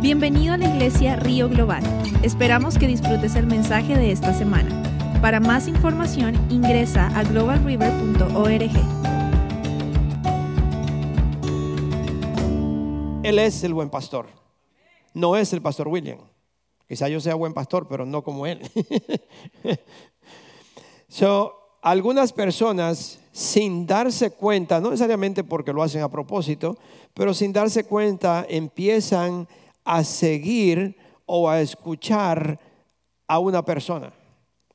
Bienvenido a la iglesia Río Global. Esperamos que disfrutes el mensaje de esta semana. Para más información ingresa a globalriver.org. Él es el buen pastor. No es el pastor William. Quizá yo sea buen pastor, pero no como él. so, algunas personas sin darse cuenta, no necesariamente porque lo hacen a propósito, pero sin darse cuenta empiezan a seguir o a escuchar a una persona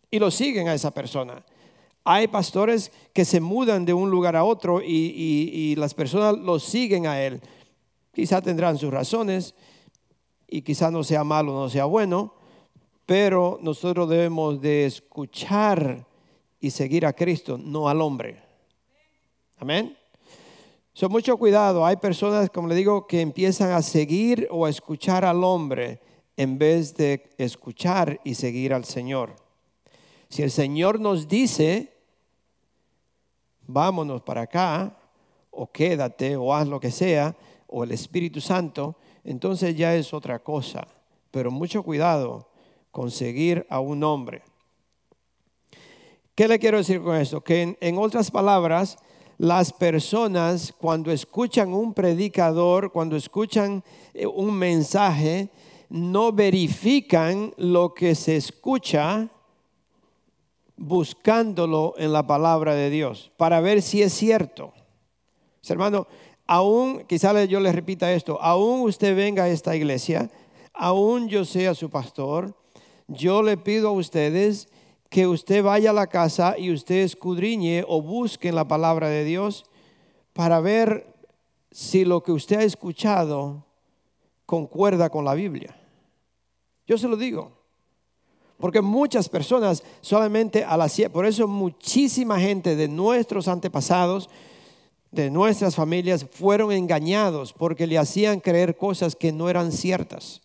y lo siguen a esa persona. Hay pastores que se mudan de un lugar a otro y, las personas lo siguen a él. Quizá tendrán sus razones y quizá no sea malo, no sea bueno, pero nosotros debemos de escuchar y seguir a Cristo, no al hombre. Amén. Mucho cuidado. Hay personas, como le digo, que empiezan a seguir o a escuchar al hombre en vez de escuchar y seguir al Señor. Si el Señor nos dice, vámonos para acá, o quédate, o haz lo que sea, o el Espíritu Santo, entonces ya es otra cosa. Pero mucho cuidado con seguir a un hombre. ¿Qué le quiero decir con esto? Que en otras palabras, las personas cuando escuchan un predicador, cuando escuchan eh, un mensaje, no verifican lo que se escucha buscándolo en la palabra de Dios para ver si es cierto. Hermano, aún, quizá yo le repita esto, aún usted venga a esta iglesia, aún yo sea su pastor, yo le pido a ustedes que usted vaya a la casa y usted escudriñe o busque la palabra de Dios para ver si lo que usted ha escuchado concuerda con la Biblia. Yo se lo digo. Porque muchas personas solamente a la por eso muchísima gente de nuestros antepasados, de nuestras familias, fueron engañados porque le hacían creer cosas que no eran ciertas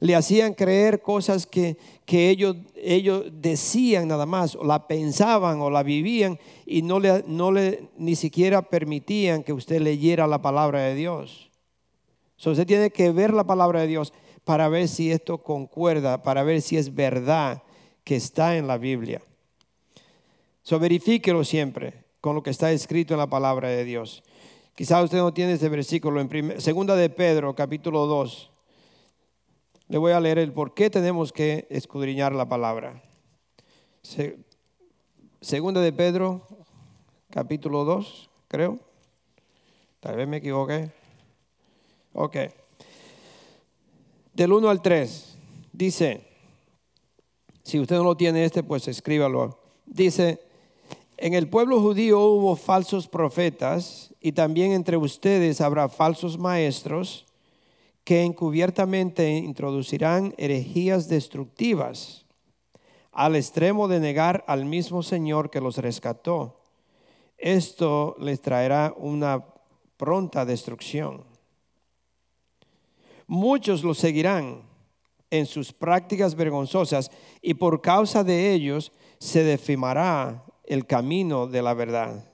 le hacían creer cosas que, ellos, ellos decían nada más, o la pensaban o la vivían y no le, no le ni siquiera permitían que usted leyera la palabra de Dios. So, usted tiene que ver la palabra de Dios para ver si esto concuerda, para ver si es verdad que está en la Biblia. So, verifíquelo siempre con lo que está escrito en la palabra de Dios. Quizá usted no tiene este versículo en segunda de Pedro, capítulo 2. Le voy a leer el por qué tenemos que escudriñar la palabra. segunda de Pedro, capítulo 2, creo. Tal vez me equivoqué. Ok. Del 1 al 3, dice, si usted no lo tiene este, pues escríbalo. Dice, en el pueblo judío hubo falsos profetas y también entre ustedes habrá falsos maestros que encubiertamente introducirán herejías destructivas al extremo de negar al mismo Señor que los rescató. Esto les traerá una pronta destrucción. Muchos los seguirán en sus prácticas vergonzosas y por causa de ellos se defimará el camino de la verdad.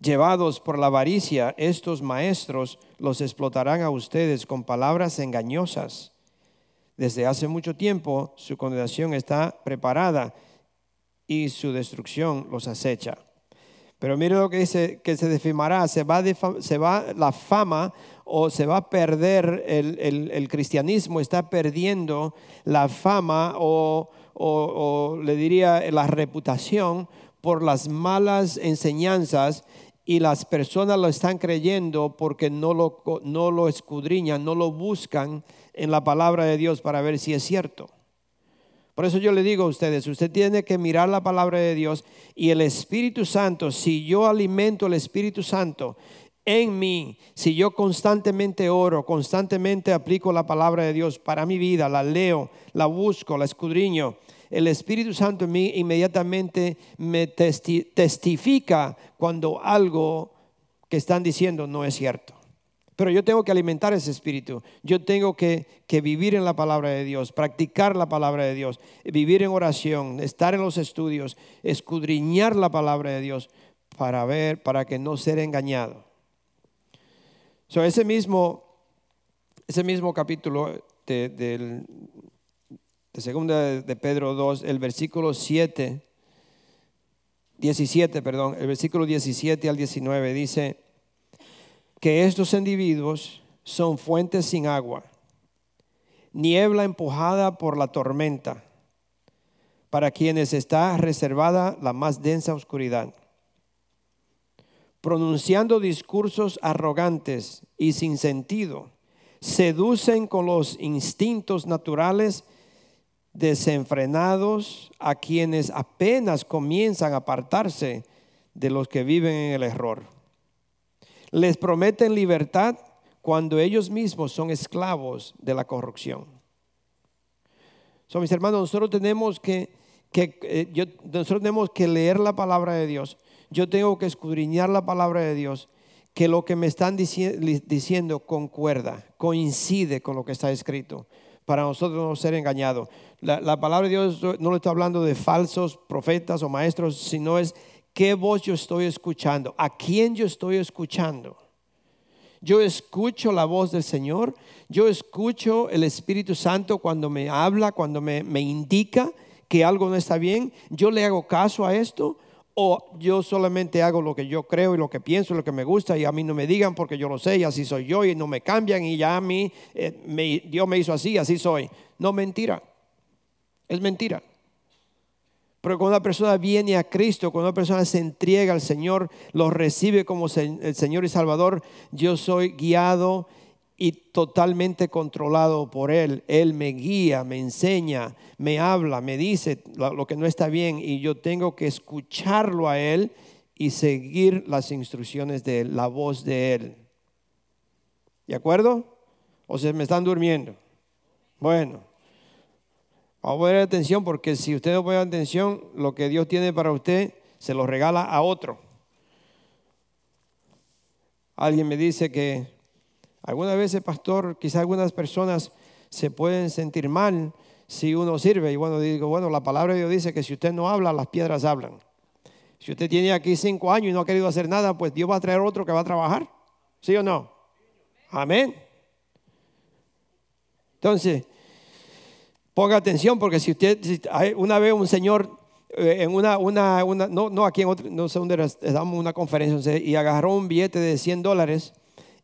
Llevados por la avaricia, estos maestros los explotarán a ustedes con palabras engañosas. Desde hace mucho tiempo su condenación está preparada y su destrucción los acecha. Pero mire lo que dice, que se defimará, se va, se va la fama o se va a perder el, cristianismo, está perdiendo la fama o, o le diría la reputación por las malas enseñanzas y las personas lo están creyendo porque no lo, no lo escudriñan, no lo buscan en la palabra de Dios para ver si es cierto. Por eso yo le digo a ustedes, usted tiene que mirar la palabra de Dios y el Espíritu Santo, si yo alimento el Espíritu Santo en mí, si yo constantemente oro, constantemente aplico la palabra de Dios para mi vida, la leo, la busco, la escudriño, el Espíritu Santo en mí inmediatamente me testifica cuando algo que están diciendo no es cierto. Pero yo tengo que alimentar ese espíritu. Yo tengo que, que, vivir en la palabra de Dios, practicar la palabra de Dios, vivir en oración, estar en los estudios, escudriñar la palabra de Dios para ver, para que no ser engañado. So, ese, mismo, ese mismo capítulo de, del- de segunda de Pedro 2, el versículo 7, 17, perdón, el versículo 17 al 19 dice que estos individuos son fuentes sin agua, niebla empujada por la tormenta, para quienes está reservada la más densa oscuridad, pronunciando discursos arrogantes y sin sentido, seducen con los instintos naturales desenfrenados a quienes apenas comienzan a apartarse de los que viven en el error. Les prometen libertad cuando ellos mismos son esclavos de la corrupción. So, mis hermanos, nosotros tenemos que, que, eh, yo- nosotros tenemos que leer la palabra de Dios. Yo tengo que escudriñar la palabra de Dios, que lo que me están diciendo concuerda, coincide con lo que está escrito, para nosotros no ser engañados. La, la palabra de Dios no le está hablando de falsos profetas o maestros, sino es qué voz yo estoy escuchando, a quién yo estoy escuchando. Yo escucho la voz del Señor, yo escucho el Espíritu Santo cuando me habla, cuando me, me indica que algo no está bien, yo le hago caso a esto o yo solamente hago lo que yo creo y lo que pienso, lo que me gusta y a mí no me digan porque yo lo sé y así soy yo y no me cambian y ya a mí eh, me- Dios me hizo así, así soy. No, mentira, es mentira. Pero cuando una persona viene a Cristo, cuando una persona se entrega al Señor, lo recibe como el Señor y Salvador, yo soy guiado y totalmente controlado por Él. Él me guía, me enseña, me habla, me dice lo, que no está bien y yo tengo que escucharlo a Él y seguir las instrucciones de Él, la voz de Él. ¿De acuerdo? ¿O se me están durmiendo? Bueno. Vamos a poner atención porque si usted no pone atención, lo que Dios tiene para usted se lo regala a otro. Alguien me dice que algunas veces, pastor, quizás algunas personas se pueden sentir mal si uno sirve. Y bueno, digo, bueno, la palabra de Dios dice que si usted no habla, las piedras hablan. Si usted tiene aquí cinco años y no ha querido hacer nada, pues Dios va a traer otro que va a trabajar. ¿Sí o no? Amén. Entonces, Ponga atención porque si usted, si una vez un señor eh, en una, una, una no, no aquí en otro, no sé dónde era, damos una conferencia y agarró un billete de 100 dólares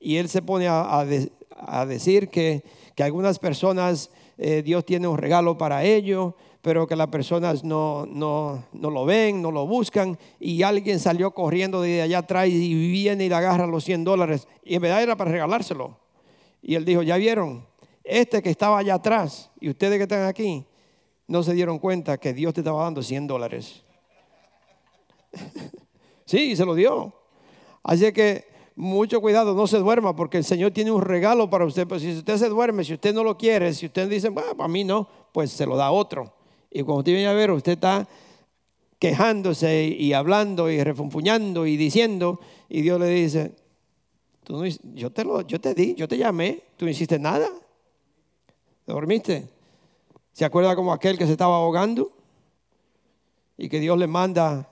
y él se pone a, a de- a decir que, que algunas personas, eh, Dios tiene un regalo para ellos, pero que las personas no, no, no lo ven, no lo buscan y alguien salió corriendo de allá atrás y viene y le agarra los 100 dólares y en verdad era para regalárselo. Y él dijo, ya vieron, este que estaba allá atrás y ustedes que están aquí, no se dieron cuenta que Dios te estaba dando 100 dólares. sí, se lo dio. Así que mucho cuidado, no se duerma porque el Señor tiene un regalo para usted. Pero si usted se duerme, si usted no lo quiere, si usted dice, bueno, para mí no, pues se lo da otro. Y cuando usted viene a ver, usted está quejándose y hablando y refunfuñando y diciendo, y Dios le dice, Tú no yo, te lo, yo te di, yo te llamé, tú no hiciste nada. ¿Te dormiste? ¿Se acuerda como aquel que se estaba ahogando? Y que Dios le manda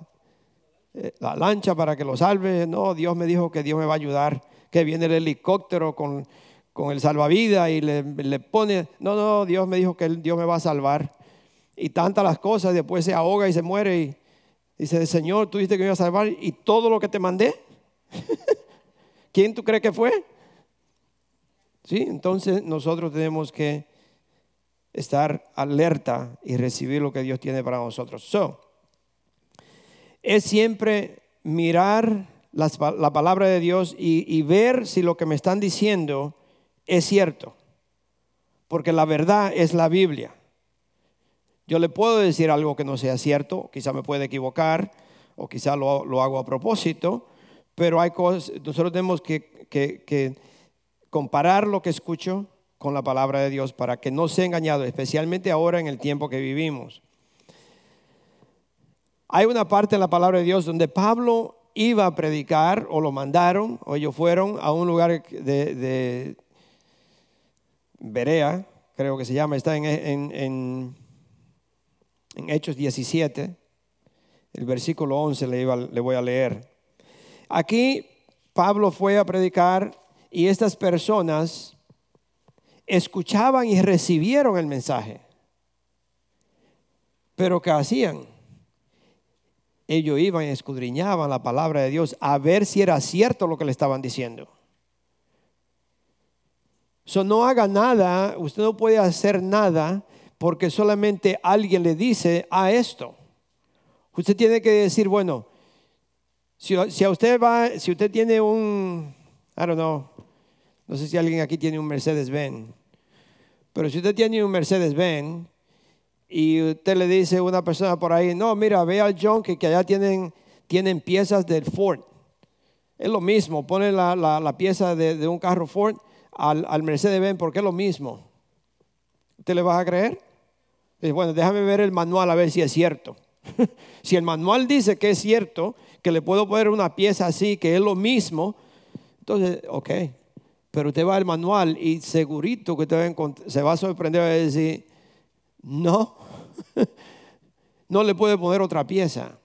la lancha para que lo salve. No, Dios me dijo que Dios me va a ayudar, que viene el helicóptero con, con el salvavidas y le, le pone, no, no, Dios me dijo que Dios me va a salvar. Y tantas las cosas, después se ahoga y se muere y dice, Señor, tú dijiste que me iba a salvar y todo lo que te mandé. ¿Quién tú crees que fue? Sí, entonces nosotros tenemos que estar alerta y recibir lo que Dios tiene para nosotros. So, es siempre mirar la palabra de Dios y, ver si lo que me están diciendo es cierto. Porque la verdad es la Biblia. Yo le puedo decir algo que no sea cierto, quizá me puede equivocar o quizá lo, hago a propósito, pero hay cosas, nosotros tenemos que, que- que comparar lo que escucho con la palabra de Dios para que no sea engañado, especialmente ahora en el tiempo que vivimos. Hay una parte en la palabra de Dios donde Pablo iba a predicar o lo mandaron o ellos fueron a un lugar de, Berea, creo que se llama, está en, Hechos 17, el versículo 11 le, le voy a leer. Aquí Pablo fue a predicar y estas personas escuchaban y recibieron el mensaje. Pero ¿qué hacían? Ellos iban y escudriñaban la palabra de Dios a ver si era cierto lo que le estaban diciendo. So, no haga nada, usted no puede hacer nada porque solamente alguien le dice a esto. Usted tiene que decir, bueno, si, si, a usted va, si usted tiene un, I don't know, no sé si alguien aquí tiene un Mercedes-Benz, pero si usted tiene un Mercedes-Benz y usted le dice a una persona por ahí, no, mira, ve al John que, allá tienen, tienen piezas del Ford. Es lo mismo, pone la, la, pieza de, un carro Ford al, al Mercedes-Benz porque es lo mismo. ¿Usted le va a creer? Dice, bueno, déjame ver el manual a ver si es cierto. si el manual dice que es cierto, que le puedo poner una pieza así, que es lo mismo, entonces, ok, pero usted va al manual y segurito que usted va se va a sorprender a decir, no, no le puede poner otra pieza.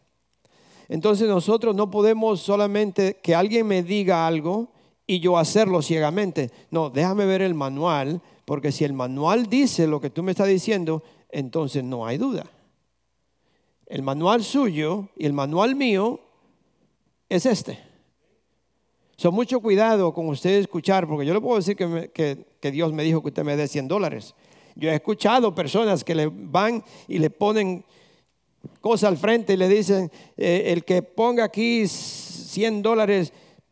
Entonces nosotros no podemos solamente que alguien me diga algo y yo hacerlo ciegamente. No, déjame ver el manual, porque si el manual dice lo que tú me estás diciendo, entonces no hay duda. El manual suyo y el manual mío es este. Son mucho cuidado con usted escuchar, porque yo le puedo decir que, Dios me dijo que usted me dé 100 dólares. Yo he escuchado personas que le van y le ponen cosas al frente y le dicen, eh, el que ponga aquí 100 dólares,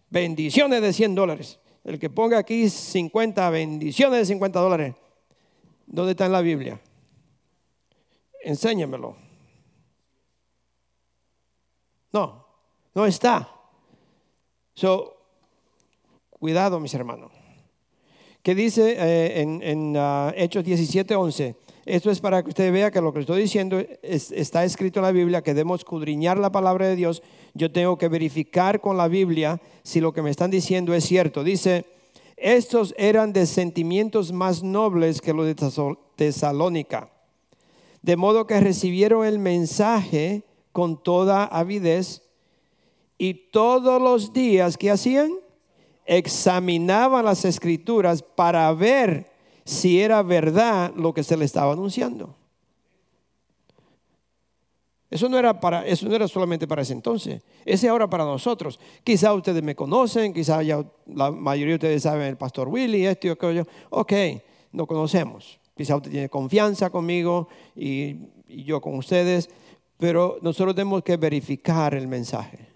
bendiciones de 100 dólares. El que ponga aquí 50, bendiciones de 50 dólares. ¿Dónde está en la Biblia? Enséñamelo. No, no está. So, Cuidado, mis hermanos. ¿Qué dice eh, en, uh, Hechos 17, 11? Esto es para que usted vea que lo que estoy diciendo está escrito en la Biblia, que debemos escudriñar la palabra de Dios. Yo tengo que verificar con la Biblia si lo que me están diciendo es cierto. Dice, estos eran de sentimientos más nobles que los de Tesalónica, de modo que recibieron el mensaje con toda avidez y todos los días que hacían examinaban las escrituras para ver si era verdad lo que se le estaba anunciando. Eso no era para, eso no era solamente para ese entonces. Ese ahora para nosotros. Quizá ustedes me conocen, quizá ya la mayoría de ustedes saben el pastor Willy, esto y aquello. Ok, no conocemos. Quizá usted tiene confianza conmigo y, y yo con ustedes, pero nosotros tenemos que verificar el mensaje.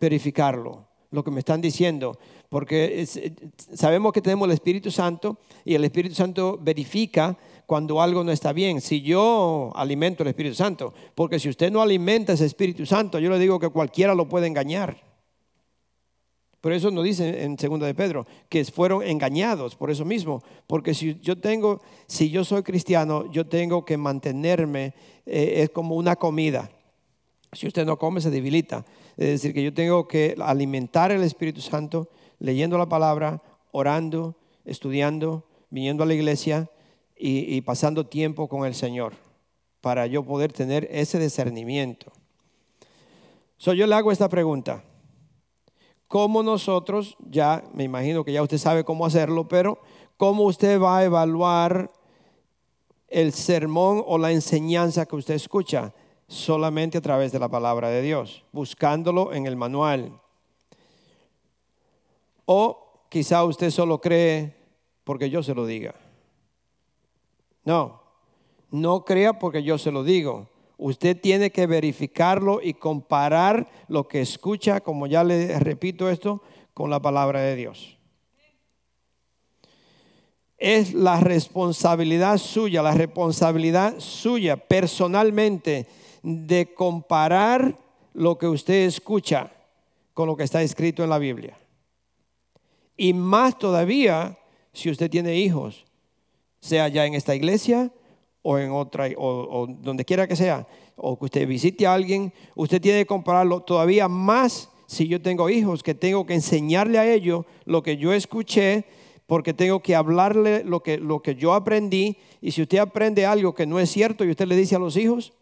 Verificarlo lo que me están diciendo, porque eh, sabemos que tenemos el Espíritu Santo y el Espíritu Santo verifica cuando algo no está bien. Si yo alimento el Espíritu Santo, porque si usted no alimenta ese Espíritu Santo, yo le digo que cualquiera lo puede engañar. Por eso nos dice en segunda de Pedro que fueron engañados por eso mismo, porque si yo tengo, si yo soy cristiano, yo tengo que mantenerme eh, es como una comida. Si usted no come se debilita. Es decir, que yo tengo que alimentar el Espíritu Santo leyendo la palabra, orando, estudiando, viniendo a la iglesia y, pasando tiempo con el Señor para yo poder tener ese discernimiento. So, yo le hago esta pregunta. ¿Cómo nosotros, ya me imagino que ya usted sabe cómo hacerlo, pero cómo usted va a evaluar el sermón o la enseñanza que usted escucha? Solamente a través de la palabra de Dios, buscándolo en el manual. O quizá usted solo cree porque yo se lo diga. No, no crea porque yo se lo digo. Usted tiene que verificarlo y comparar lo que escucha, como ya le repito esto, con la palabra de Dios. Es la responsabilidad suya, la responsabilidad suya personalmente de comparar lo que usted escucha con lo que está escrito en la Biblia. Y más todavía si usted tiene hijos, sea ya en esta iglesia o en otra, o, donde quiera que sea, o que usted visite a alguien, usted tiene que compararlo todavía más si yo tengo hijos, que tengo que enseñarle a ellos lo que yo escuché, porque tengo que hablarle lo que, lo que yo aprendí. Y si usted aprende algo que no es cierto y usted le dice a los hijos,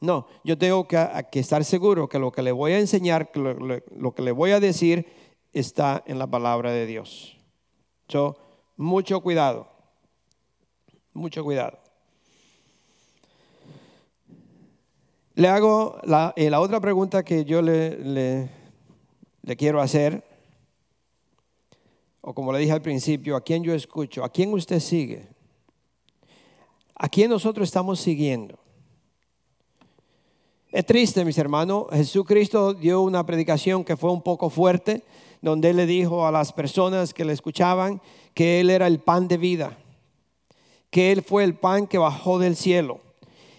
no, yo tengo que, estar seguro que lo que le voy a enseñar, lo, que le voy a decir, está en la palabra de Dios. So, mucho cuidado, mucho cuidado. Le hago la, eh, otra pregunta que yo le quiero hacer, o como le dije al principio, ¿a quién yo escucho? ¿A quién usted sigue? ¿A quién nosotros estamos siguiendo? Es triste, mis hermanos. Jesucristo dio una predicación que fue un poco fuerte, donde le dijo a las personas que le escuchaban que Él era el pan de vida, que Él fue el pan que bajó del cielo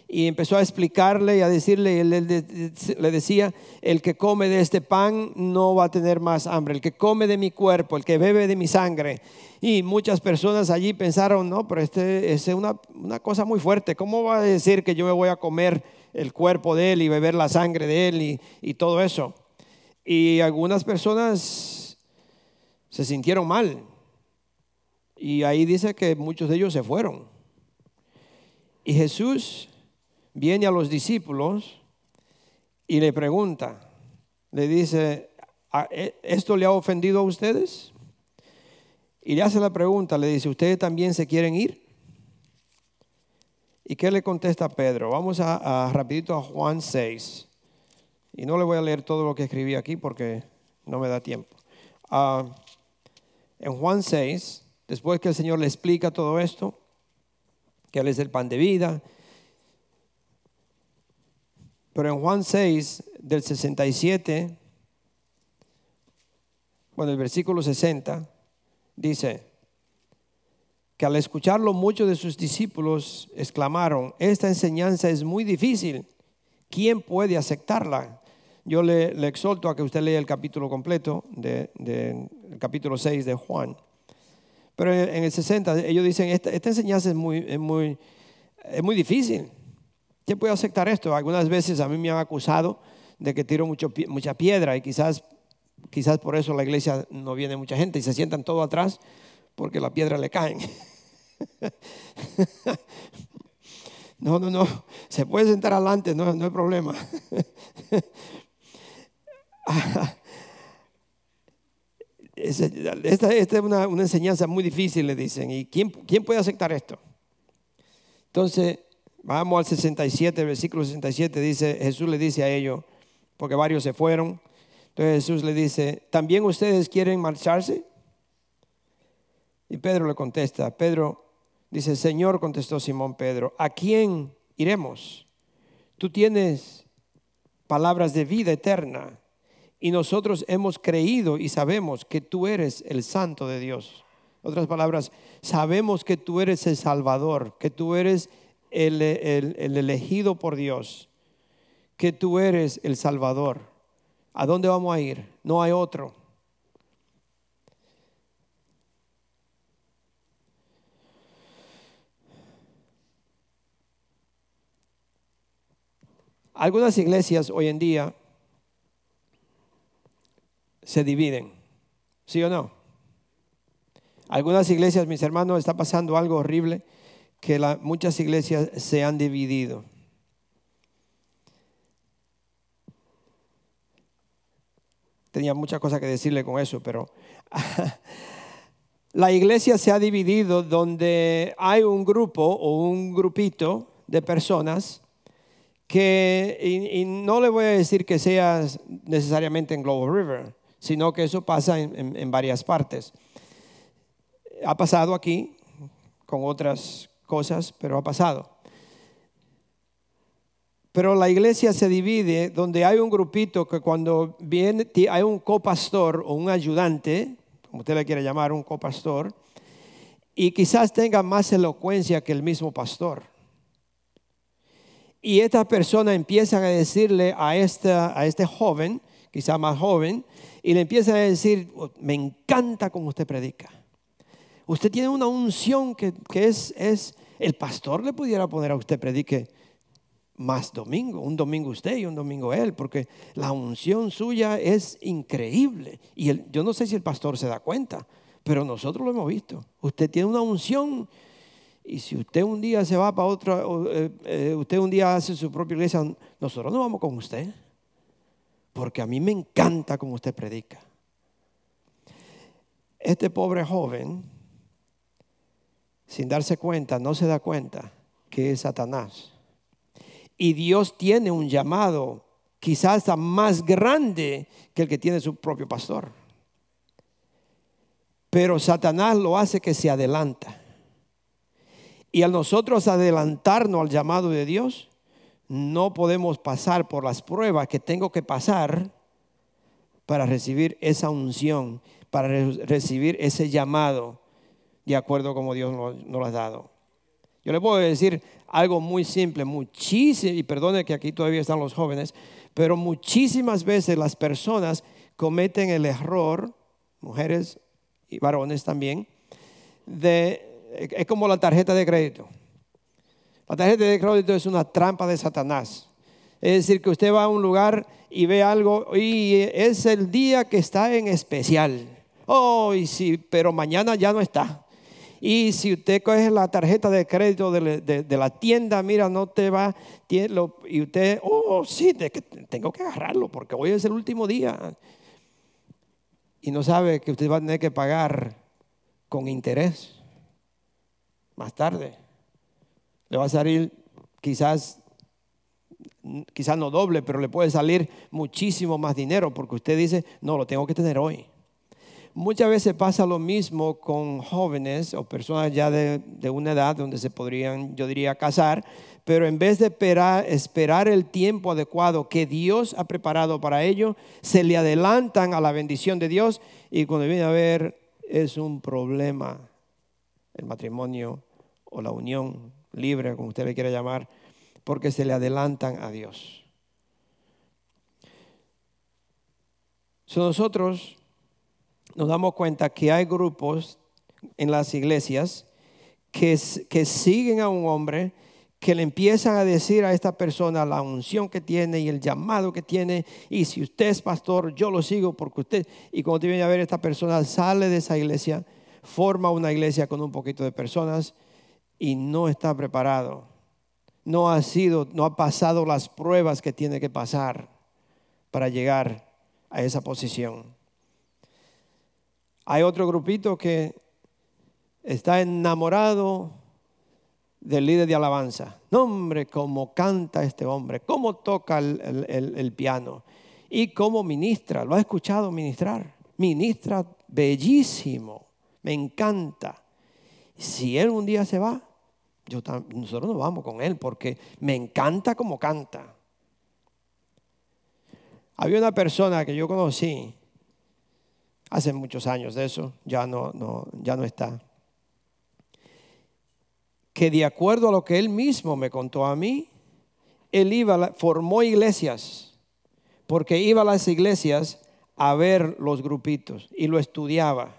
y empezó a explicarle y a decirle, él, le decía, el que come de este pan no va a tener más hambre, el que come de mi cuerpo, el que bebe de mi sangre. Y muchas personas allí pensaron, no, pero este es una, una cosa muy fuerte, ¿cómo va a decir que yo me voy a comer el cuerpo de él y beber la sangre de él y, y todo eso? Y algunas personas se sintieron mal. Y ahí dice que muchos de ellos se fueron. Y Jesús viene a los discípulos y le pregunta, le dice, e, ¿esto le ha ofendido a ustedes? Y le hace la pregunta, le dice, ¿ustedes también se quieren ir? ¿Y qué le contesta Pedro? Vamos a, rapidito a Juan 6. Y no le voy a leer todo lo que escribí aquí porque no me da tiempo. Ah, en Juan 6, después que el Señor le explica todo esto, que Él es el pan de vida, pero en Juan 6, del 67, bueno, el versículo 60, dice que al escucharlo muchos de sus discípulos exclamaron, esta enseñanza es muy difícil, ¿quién puede aceptarla? Yo le, exhorto a que usted lea el capítulo completo, del de, capítulo 6 de Juan. Pero en el 60 ellos dicen, esta, esta enseñanza es muy, es muy, es muy difícil. ¿Quién puede aceptar esto? Algunas veces a mí me han acusado de que tiro mucho, mucha piedra y quizás, quizás por eso la iglesia no viene mucha gente y se sientan todo atrás porque la piedra le caen. No, no, no. Se puede sentar adelante, no, no hay problema. Esta, es una, una, enseñanza muy difícil, le dicen. ¿Y quién, quién puede aceptar esto? Entonces, Vamos al 67, versículo 67, dice, Jesús le dice a ellos, porque varios se fueron, entonces Jesús le dice, ¿también ustedes quieren marcharse? Y Pedro le contesta, Pedro dice, Señor, contestó Simón Pedro, ¿a quién iremos? Tú tienes palabras de vida eterna y nosotros hemos creído y sabemos que tú eres el santo de Dios. Otras palabras, sabemos que tú eres el Salvador, que tú eres el, elegido por Dios, que tú eres el Salvador. ¿A dónde vamos a ir? No hay otro. Algunas iglesias hoy en día se dividen, ¿sí o no? Algunas iglesias, mis hermanos, está pasando algo horrible que muchas iglesias se han dividido. Tenía muchas cosas que decirle con eso, pero la iglesia se ha dividido donde hay un grupo o un grupito de personas que, y, no le voy a decir que sea necesariamente en Global River, sino que eso pasa en varias partes. Ha pasado aquí con otras cosas, pero ha pasado. Pero la iglesia se divide donde hay un grupito que cuando viene, hay un copastor o un ayudante, como usted le quiere llamar, un copastor, y quizás tenga más elocuencia que el mismo pastor. Y esta persona empiezan a decirle a, este joven, quizás más joven, y le empiezan a decir, oh, me encanta como usted predica. Usted tiene una unción que, es el pastor le pudiera poner a usted predique más domingo, un domingo usted y un domingo él, porque la unción suya es increíble. Y yo no sé si el pastor se da cuenta, pero nosotros lo hemos visto. Usted tiene una unción y si usted un día se va para otra, eh, eh, usted un día hace su propia iglesia, nosotros no vamos con usted, porque a mí me encanta como usted predica. Este pobre joven, sin darse cuenta, no se da cuenta que es Satanás. Y Dios tiene un llamado quizás más grande que el que tiene su propio pastor. Pero Satanás lo hace que se adelanta. Y al nosotros adelantarnos al llamado de Dios, no podemos pasar por las pruebas que tengo que pasar para recibir esa unción, para recibir ese llamado, de acuerdo como Dios nos, lo ha dado. Yo le puedo decir algo muy simple, muchísimo, y perdone que aquí todavía están los jóvenes, pero muchísimas veces las personas cometen el error, mujeres y varones también, de, es como la tarjeta de crédito. La tarjeta de crédito es una trampa de Satanás. Es decir, que usted va a un lugar y ve algo y es el día que está en especial. Oh, sí, pero mañana ya no está. Y si usted coge la tarjeta de crédito de, la tienda, mira, no te va, y usted, oh, sí, tengo que agarrarlo porque hoy es el último día. Y no sabe que usted va a tener que pagar con interés más tarde. Le va a salir quizás, quizás no doble, pero le puede salir muchísimo más dinero porque usted dice, no, lo tengo que tener hoy. Muchas veces pasa lo mismo con jóvenes o personas ya de, una edad donde se podrían, yo diría, casar, pero en vez de esperar, esperar el tiempo adecuado que Dios ha preparado para ello, se le adelantan a la bendición de Dios y cuando viene a ver es un problema el matrimonio o la unión libre, como usted le quiera llamar, porque se le adelantan a Dios. So nosotros nos damos cuenta que hay grupos en las iglesias que, que siguen a un hombre que le empiezan a decir a esta persona la unción que tiene y el llamado que tiene. Y si usted es pastor, yo lo sigo porque usted, y cuando te viene a ver esta persona, sale de esa iglesia, forma una iglesia con un poquito de personas y no está preparado. No ha sido, no ha pasado las pruebas que tiene que pasar para llegar a esa posición. Hay otro grupito que está enamorado del líder de alabanza. No, hombre, cómo canta este hombre, cómo toca el, piano y cómo ministra. Lo ha escuchado ministrar. Ministra bellísimo. Me encanta. Si él un día se va, nosotros nos vamos con él porque me encanta cómo canta. Había una persona que yo conocí hace muchos años de eso, ya no, no, ya no está. Que de acuerdo a lo que él mismo me contó a mí, él iba, formó iglesias, porque iba a las iglesias a ver los grupitos y lo estudiaba.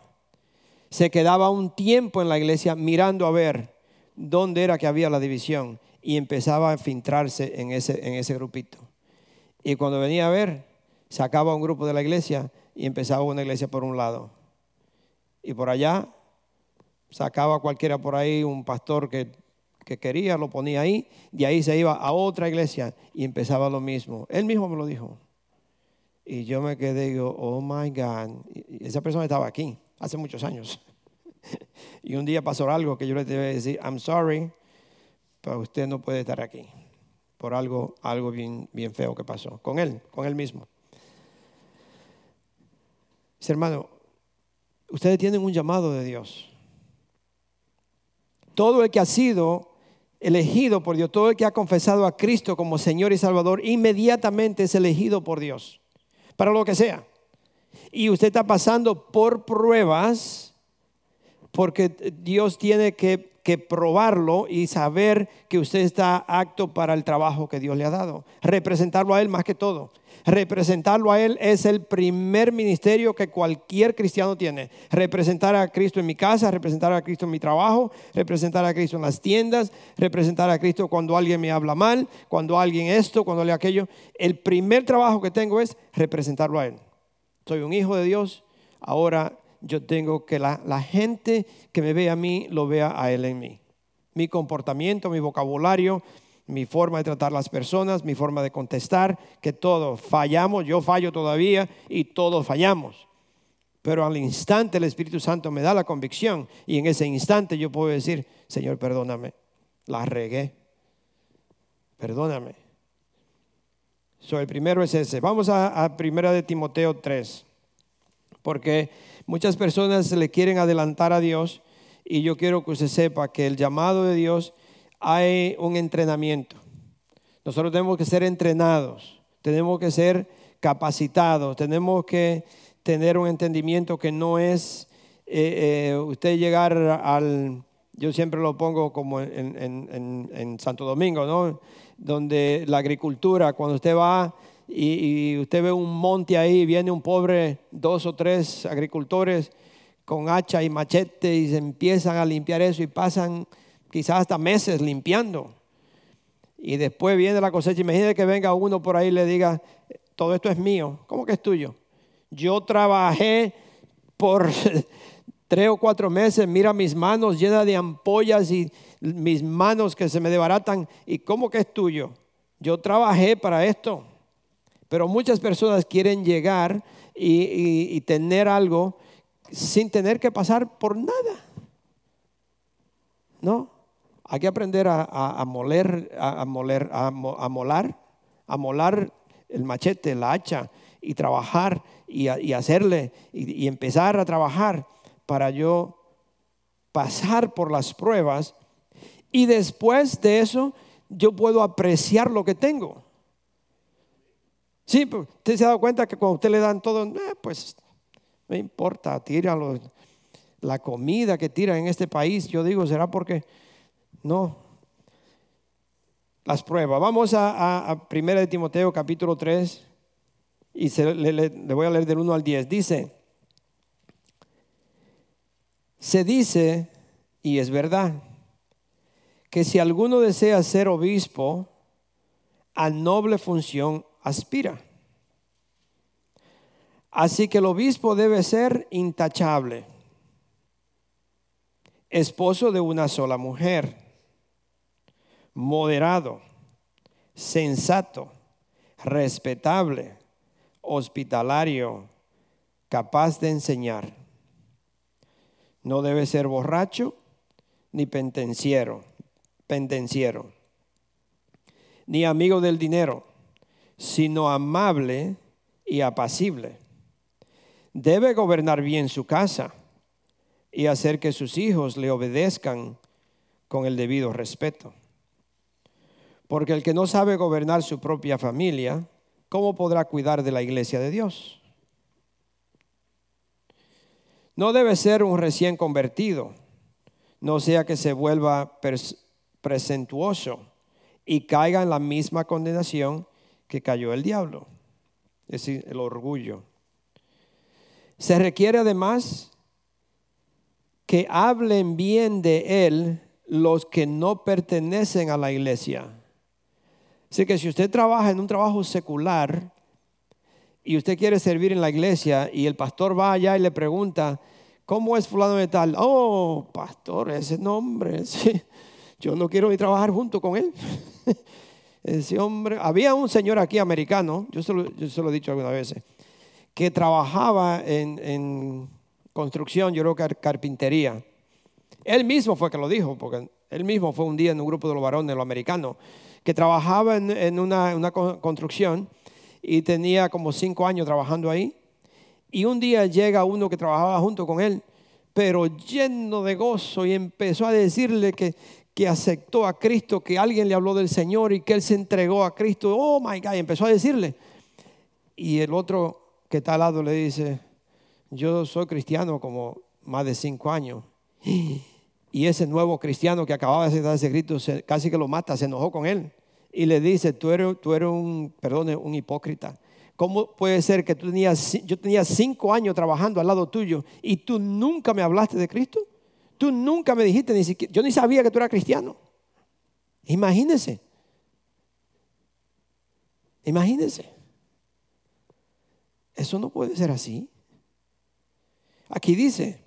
Se quedaba un tiempo en la iglesia mirando a ver dónde era que había la división y empezaba a filtrarse en ese, en ese grupito. Y cuando venía a ver, sacaba un grupo de la iglesia y empezaba una iglesia por un lado. Y por allá sacaba cualquiera por ahí, un pastor que, quería, lo ponía ahí, de ahí se iba a otra iglesia y empezaba lo mismo. Él mismo me lo dijo. Y yo me quedé y digo, oh my God. Esa persona estaba aquí hace muchos años. y un día pasó algo que yo le debe decir, I'm sorry, pero usted no puede estar aquí. Por algo, algo bien, bien feo que pasó. Con él, con él mismo hermano, ustedes tienen un llamado de Dios. Todo el que ha sido elegido por Dios, todo el que ha confesado a Cristo como Señor y Salvador, inmediatamente es elegido por Dios, para lo que sea. Y usted está pasando por pruebas porque Dios tiene que, que, probarlo y saber que usted está apto para el trabajo que Dios le ha dado. Representarlo a Él más que todo. Representarlo a Él es el primer ministerio que cualquier cristiano tiene. Representar a Cristo en mi casa, representar a Cristo en mi trabajo, representar a Cristo en las tiendas, representar a Cristo cuando alguien me habla mal, cuando alguien esto, cuando le aquello. El primer trabajo que tengo es representarlo a Él. Soy un hijo de Dios, ahora yo tengo que la, la gente que me ve a mí lo vea a Él en mí. Mi comportamiento, mi vocabulario, mi forma de tratar las personas, mi forma de contestar, que todos fallamos, yo fallo todavía y todos fallamos. Pero al instante el Espíritu Santo me da la convicción y en ese instante yo puedo decir, Señor, perdóname, la regué, perdóname. So, el primero es ese. Vamos a, a primera de Timoteo 3, porque muchas personas le quieren adelantar a Dios y yo quiero que usted sepa que el llamado de Dios hay un entrenamiento. Nosotros tenemos que ser entrenados, tenemos que ser capacitados, tenemos que tener un entendimiento que no es eh, eh, usted llegar al, yo siempre lo pongo como en, Santo Domingo, ¿no? Donde la agricultura, cuando usted va y, usted ve un monte ahí, viene un pobre, dos o tres agricultores con hacha y machete y se empiezan a limpiar eso y pasan quizás hasta meses limpiando. Y después viene la cosecha. Imagínese que venga uno por ahí y le diga, todo esto es mío. ¿Cómo que es tuyo? Yo trabajé por tres o cuatro meses, mira mis manos llenas de ampollas y mis manos que se me desbaratan. ¿Y cómo que es tuyo? Yo trabajé para esto. Pero muchas personas quieren llegar y, tener algo sin tener que pasar por nada. ¿No? Hay que aprender a, moler, a, moler, a, molar, a molar el machete, la hacha y trabajar y, hacerle y, empezar a trabajar para yo pasar por las pruebas y después de eso yo puedo apreciar lo que tengo. Sí, usted se ha dado cuenta que cuando usted le dan todo, eh, pues no importa, tira la comida que tira en este país. Yo digo, será porque no. Las pruebas. Vamos a, a, de Timoteo capítulo 3 y le, voy a leer del 1 al 10. Dice, se dice, y es verdad, que si alguno desea ser obispo, a noble función aspira. Así que el obispo debe ser intachable, esposo de una sola mujer moderado, sensato, respetable, hospitalario, capaz de enseñar. No debe ser borracho ni pendenciero, pendenciero, ni amigo del dinero, sino amable y apacible. Debe gobernar bien su casa y hacer que sus hijos le obedezcan con el debido respeto. Porque el que no sabe gobernar su propia familia, ¿cómo podrá cuidar de la iglesia de Dios? No debe ser un recién convertido, no sea que se vuelva presentuoso y caiga en la misma condenación que cayó el diablo, es decir, el orgullo. Se requiere además que hablen bien de él los que no pertenecen a la iglesia Así que si usted trabaja en un trabajo secular y usted quiere servir en la iglesia y el pastor va allá y le pregunta, ¿cómo es fulano de tal? Oh, pastor, ese nombre, yo no quiero a trabajar junto con él. Ese hombre, había un señor aquí americano, yo se lo, he dicho algunas veces, que trabajaba en, en construcción, yo creo que carpintería. Él mismo fue que lo dijo, porque él mismo fue un día en un grupo de los varones, los americanos que trabajaba en, una, construcción y tenía como cinco años trabajando ahí. Y un día llega uno que trabajaba junto con él, pero lleno de gozo y empezó a decirle que, que aceptó a Cristo, que alguien le habló del Señor y que él se entregó a Cristo. Oh my God, y empezó a decirle. Y el otro que está al lado le dice, yo soy cristiano como más de cinco años. Y ese nuevo cristiano que acababa de aceptar ese grito casi que lo mata, se enojó con él. Y le dice, tú eres, tú eres un, un hipócrita. ¿Cómo puede ser que tú tenías, yo tenía cinco años trabajando al lado tuyo y tú nunca me hablaste de Cristo? Tú nunca me dijiste, ni siquiera, yo ni sabía que tú eras cristiano. Imagínese. Imagínese. Eso no puede ser así. Aquí dice,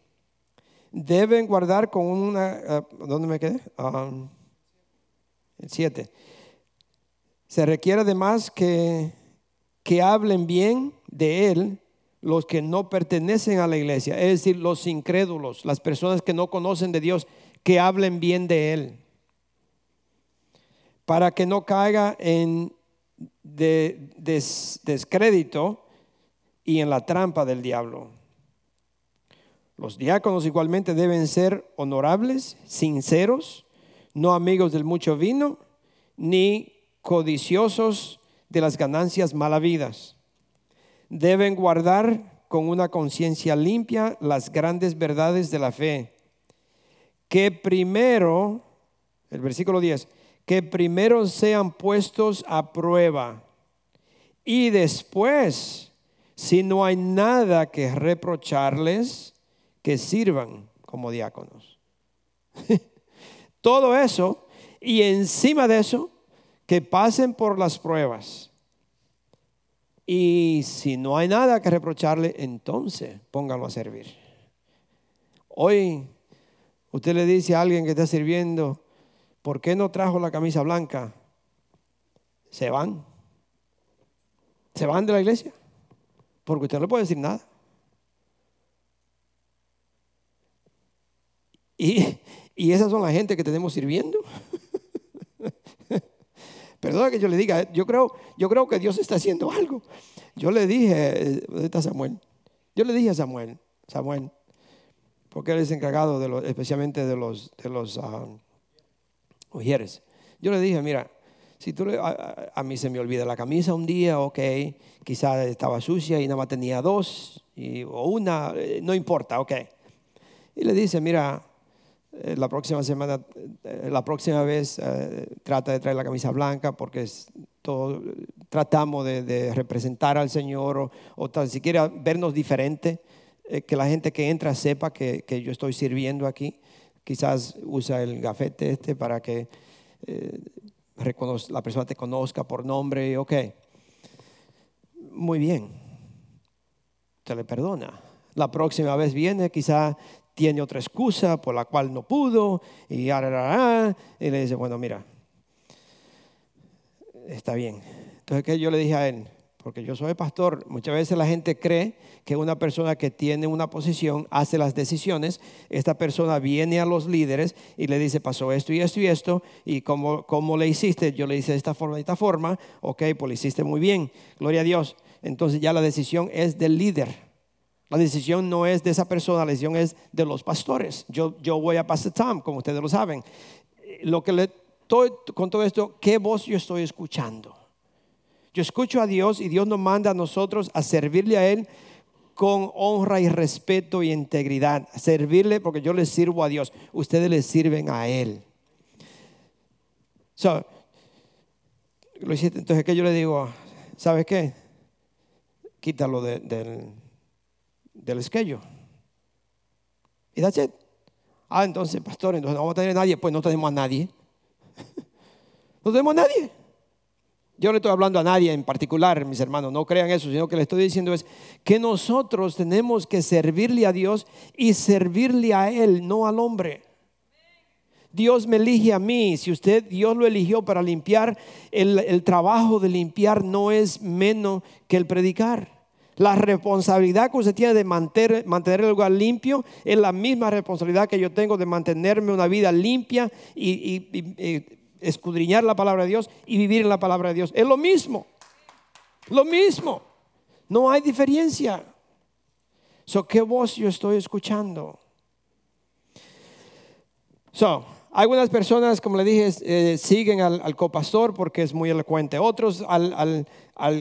deben guardar con una, eh, ¿dónde me quedé? Um, el 7. Se requiere además que, que hablen bien de él los que no pertenecen a la iglesia, es decir, los incrédulos, las personas que no conocen de Dios, que hablen bien de Él, para que no caiga en descrédito y en la trampa del diablo. Los diáconos igualmente deben ser honorables, sinceros, no amigos del mucho vino, ni codiciosos de las ganancias malavidas. Deben guardar con una conciencia limpia las grandes verdades de la fe. Que primero, el versículo 10, que primero sean puestos a prueba y después, si no hay nada que reprocharles, que sirvan como diáconos. Todo eso y encima de eso, que pasen por las pruebas. Y si no hay nada que reprocharle, entonces pónganlo a servir. Hoy usted le dice a alguien que está sirviendo, ¿por qué no trajo la camisa blanca? Se van. Se van de la iglesia. Porque usted no le puede decir nada. Y, y esas son la gente que tenemos sirviendo. Perdona que yo le diga, yo creo, yo creo que Dios está haciendo algo. Yo le dije, ¿dónde está Samuel? Yo le dije a Samuel, Samuel, porque él es encargado de los, especialmente de los, de los uh, Yo le dije, mira, si tú a, mí se me olvida la camisa un día, ok, quizás estaba sucia y nada más tenía dos o una, eh, no importa, ok. Y le dice, mira, eh, la próxima semana, eh, la próxima vez eh, trata de traer la camisa blanca porque tratamos de, representar al Señor o, o tan siquiera vernos diferente, que la gente que entra sepa que, que, yo estoy sirviendo aquí. Quizás usa el gafete este para que la persona te conozca por nombre, ok. Muy bien, te le perdona. La próxima vez viene, quizá tiene otra excusa por la cual no pudo y, y le dice, bueno, mira, está bien. Entonces, ¿qué yo le dije a él? Porque yo soy pastor, muchas veces la gente cree que una persona que tiene una posición hace las decisiones, esta persona viene a los líderes y le dice, pasó esto y esto y esto, y como, como le hiciste, yo le hice de esta forma, de esta forma, ok, pues lo hiciste muy bien, gloria a Dios. Entonces ya la decisión es del líder. La decisión no es de esa persona, la decisión es de los pastores. Yo, voy a Pastor Tom, como ustedes lo saben. Lo que le estoy con todo esto, ¿qué voz yo estoy escuchando? Yo escucho a Dios y Dios nos manda a nosotros a servirle a Él con honra y respeto y integridad. servirle porque yo le sirvo a Dios. Ustedes le sirven a Él. Entonces, ¿qué yo le digo? ¿Sabes qué? Quítalo del del esquello. Y that's it. Ah, entonces, pastor, entonces no vamos a tener a nadie. Pues no tenemos a nadie. no tenemos a nadie. Yo no estoy hablando a nadie en particular, mis hermanos, no crean eso, sino que le estoy diciendo es que nosotros tenemos que servirle a Dios y servirle a Él, no al hombre. Dios me elige a mí. Si usted, Dios lo eligió para limpiar, el, el trabajo de limpiar no es menos que el predicar. La responsabilidad que usted tiene de mantener, mantener, el lugar limpio es la misma responsabilidad que yo tengo de mantenerme una vida limpia y, escudriñar la palabra de Dios y vivir en la palabra de Dios. Es lo mismo. Lo mismo. No hay diferencia. So, ¿Qué voz yo estoy escuchando? So, algunas personas, como le dije, eh, siguen al, copastor porque es muy elocuente. Otros al,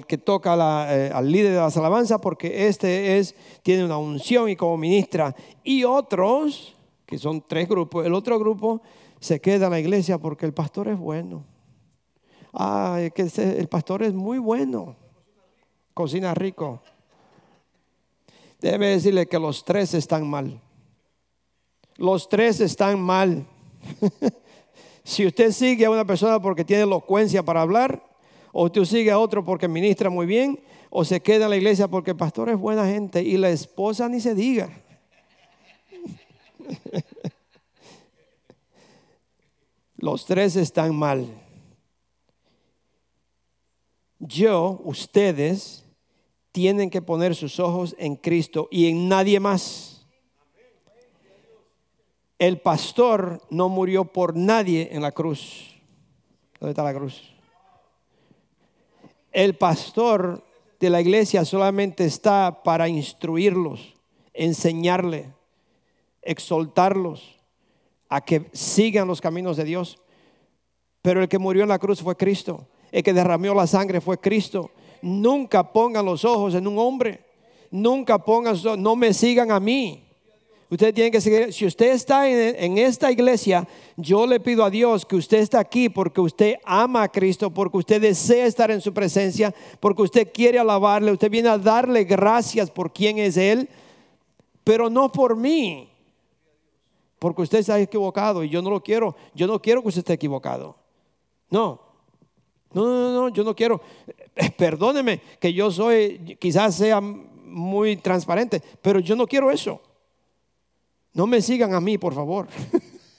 que toca eh, al líder de las alabanzas porque este es, tiene una unción y como ministra. Y otros, que son tres grupos, el otro grupo se queda en la iglesia porque el pastor es bueno. Ah, que el pastor es muy bueno. Cocina rico. Debe decirle que los tres están mal. Los tres están mal. si usted sigue a una persona porque tiene elocuencia para hablar, o usted sigue a otro porque ministra muy bien, o se queda en la iglesia porque el pastor es buena gente y la esposa ni se diga. Los tres están mal. Yo, ustedes, tienen que poner sus ojos en Cristo y en nadie más. El pastor no murió por nadie en la cruz. ¿Dónde está la cruz? El pastor de la iglesia solamente está para instruirlos, enseñarle, exaltarlos a que sigan los caminos de Dios. Pero el que murió en la cruz fue Cristo. El que derramó la sangre fue Cristo. Nunca pongan los ojos en un hombre. Nunca pongan, no me sigan a mí. Usted tiene que seguir. Si usted está en, esta iglesia, yo le pido a Dios que usted está aquí porque usted ama a Cristo, porque usted desea estar en su presencia, porque usted quiere alabarle, usted viene a darle gracias por quién es Él, pero no por mí, porque usted está equivocado y yo no lo quiero. Yo no quiero que usted esté equivocado. No, no, no, no, yo no quiero. Perdóneme que yo soy, quizás sea muy transparente, pero yo no quiero eso. No me sigan a mí, por favor.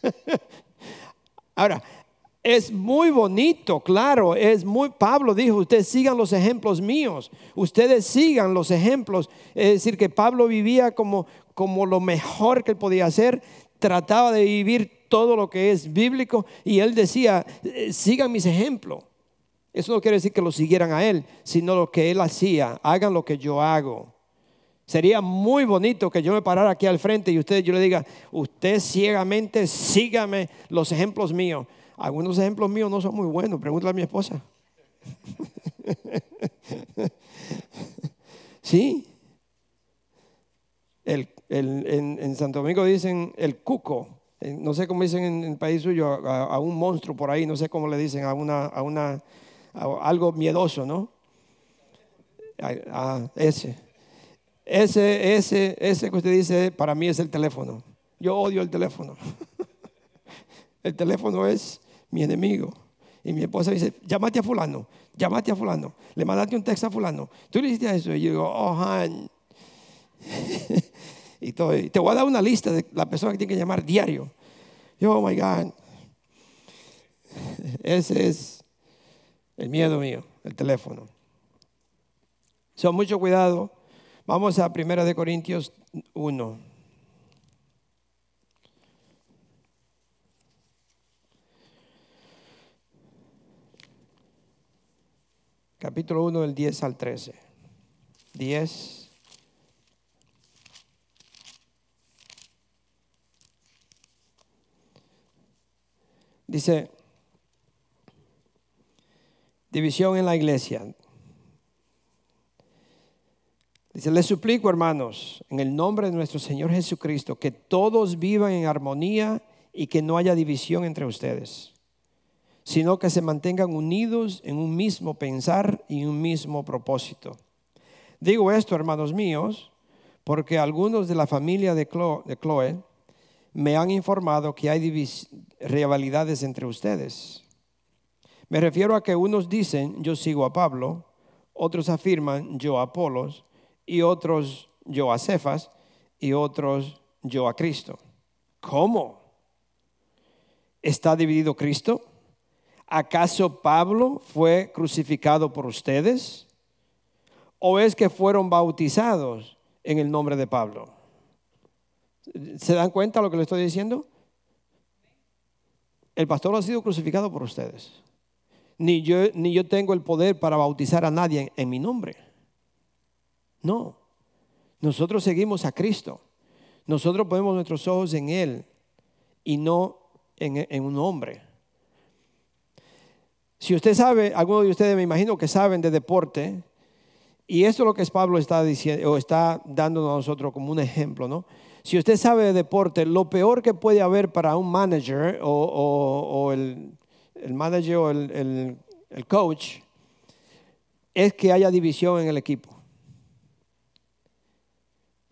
Ahora, es muy bonito, claro, es muy, Pablo dijo, ustedes sigan los ejemplos míos, ustedes sigan los ejemplos. Es decir, que Pablo vivía como, como lo mejor que él podía hacer, trataba de vivir todo lo que es bíblico y él decía, eh, sigan mis ejemplos. Eso no quiere decir que lo siguieran a él, sino lo que él hacía, hagan lo que yo hago. Sería muy bonito que yo me parara aquí al frente y usted yo le diga, usted ciegamente sígame los ejemplos míos. Algunos ejemplos míos no son muy buenos, pregúntale a mi esposa. sí. El, en, Santo Domingo dicen el cuco. No sé cómo dicen en el país suyo a, un monstruo por ahí, no sé cómo le dicen a una, a una algo miedoso, ¿no? A, ese. Ese, ese, ese que usted dice, para mí es el teléfono. Yo odio el teléfono. el teléfono es mi enemigo. Y mi esposa dice, llámate a fulano, llámate a fulano, le mandaste un texto a fulano. Tú le hiciste eso. Y yo digo, oh, Han. y te voy a dar una lista de la persona que tiene que llamar diario. Yo, oh my God. Ese es el miedo mío, el teléfono. Son mucho cuidado. Vamos a 1 de Corintios 1. Capítulo 1 del 10 al 13. 10. Dice, división en la iglesia. Dice, les suplico, hermanos, en el nombre de nuestro Señor Jesucristo, que todos vivan en armonía y que no haya división entre ustedes, sino que se mantengan unidos en un mismo pensar y un mismo propósito. Digo esto, hermanos míos, porque algunos de la familia de Chloe, me han informado que hay rivalidades entre ustedes. Me refiero a que unos dicen, yo sigo a Pablo, otros afirman, yo a Apolos, y otros, yo a Cefas, y otros, yo a Cristo. ¿Cómo? ¿Está dividido Cristo? ¿Acaso Pablo fue crucificado por ustedes? ¿O es que fueron bautizados en el nombre de Pablo? ¿Se dan cuenta lo que le estoy diciendo? El pastor ha sido crucificado por ustedes ni yo, ni yo tengo el poder para bautizar a nadie en, mi nombre. No, nosotros seguimos a Cristo. Nosotros ponemos nuestros ojos en Él y no en, un hombre. Si usted sabe, algunos de ustedes me imagino que saben de deporte, y esto es lo que Pablo está diciendo, o está dándonos a nosotros como un ejemplo, ¿no? Si usted sabe de deporte, lo peor que puede haber para un manager o, el manager o el, coach, es que haya división en el equipo.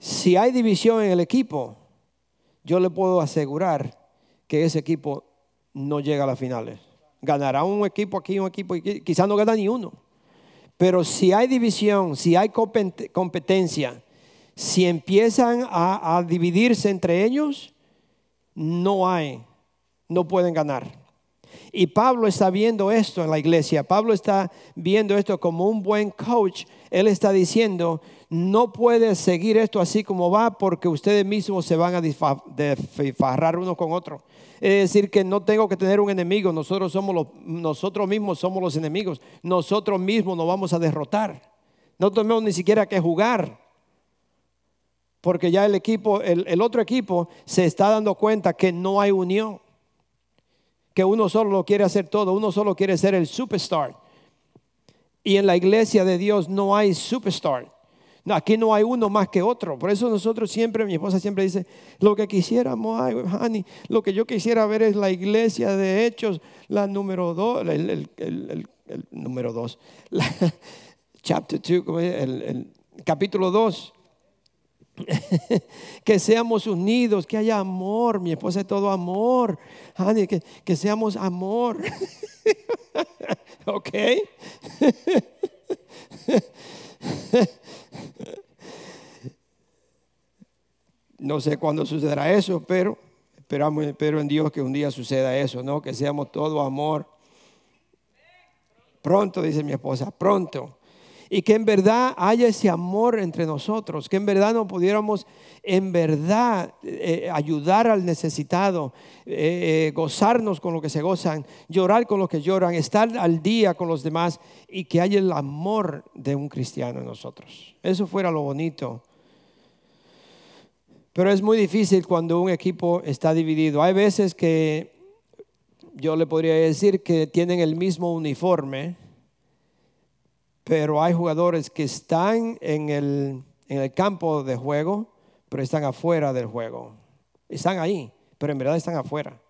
Si hay división en el equipo, yo le puedo asegurar que ese equipo no llega a las finales. Ganará un equipo aquí, un equipo aquí, quizás no gana ni uno. Pero si hay división, si hay competencia, si empiezan a, a dividirse entre ellos, no hay, no pueden ganar. Y Pablo está viendo esto en la iglesia. Pablo está viendo esto como un buen coach. Él está diciendo, no puede seguir esto así como va porque ustedes mismos se van a desfarrar uno con otro. Es decir, que no tengo que tener un enemigo, nosotros, somos los, nosotros mismos somos los enemigos, nosotros mismos nos vamos a derrotar. No tenemos ni siquiera que jugar, porque ya el equipo, el, el otro equipo se está dando cuenta que no hay unión, que uno solo quiere hacer todo, uno solo quiere ser el superstar. Y en la iglesia de Dios no hay superstar. No, aquí no hay uno más que otro. Por eso nosotros siempre, mi esposa siempre dice, lo que quisiéramos, ay, honey, lo que yo quisiera ver es la iglesia de Hechos, la número dos, el, número dos, chapter 2, el, capítulo 2. que seamos unidos, que haya amor, mi esposa es todo amor, honey, que, que seamos amor. ok. No sé cuándo sucederá eso, pero esperamos, espero en Dios que un día suceda eso, ¿no? Que seamos todo amor. Pronto, dice mi esposa, pronto. Y que en verdad haya ese amor entre nosotros, que en verdad no pudiéramos en verdad eh, ayudar al necesitado, eh, eh, gozarnos con lo que se gozan, llorar con lo que lloran, estar al día con los demás y que haya el amor de un cristiano en nosotros. Eso fuera lo bonito pero es muy difícil cuando un equipo está dividido. Hay veces que yo le podría decir que tienen el mismo uniforme, pero hay jugadores que están en el, campo de juego, pero están afuera del juego. Están ahí, pero en verdad están afuera.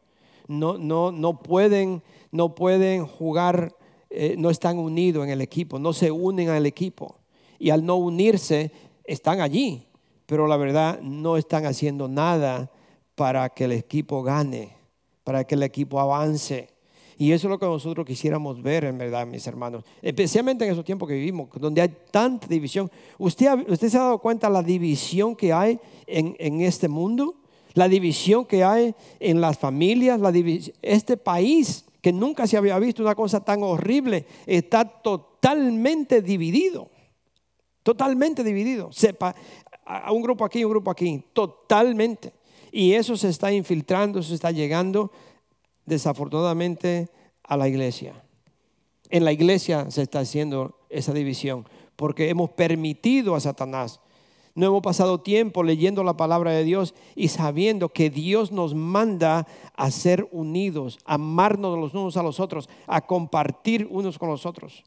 No, no, no, pueden, no pueden jugar, eh, no están unidos en el equipo, no se unen al equipo. Y al no unirse, están allí, pero la verdad no están haciendo nada para que el equipo gane, para que el equipo avance. Y eso es lo que nosotros quisiéramos ver, en verdad, mis hermanos. Especialmente en esos tiempos que vivimos, donde hay tanta división. ¿Usted, usted se ha dado cuenta de la división que hay en, en este mundo? La división que hay en las familias. La este país, que nunca se había visto una cosa tan horrible, está totalmente dividido. Totalmente dividido. Sepa, a un grupo aquí, un grupo aquí, totalmente. Y eso se está infiltrando, se está llegando desafortunadamente a la iglesia. En la iglesia se está haciendo esa división porque hemos permitido a Satanás. No hemos pasado tiempo leyendo la palabra de Dios y sabiendo que Dios nos manda a ser unidos, a amarnos los unos a los otros, a compartir unos con los otros.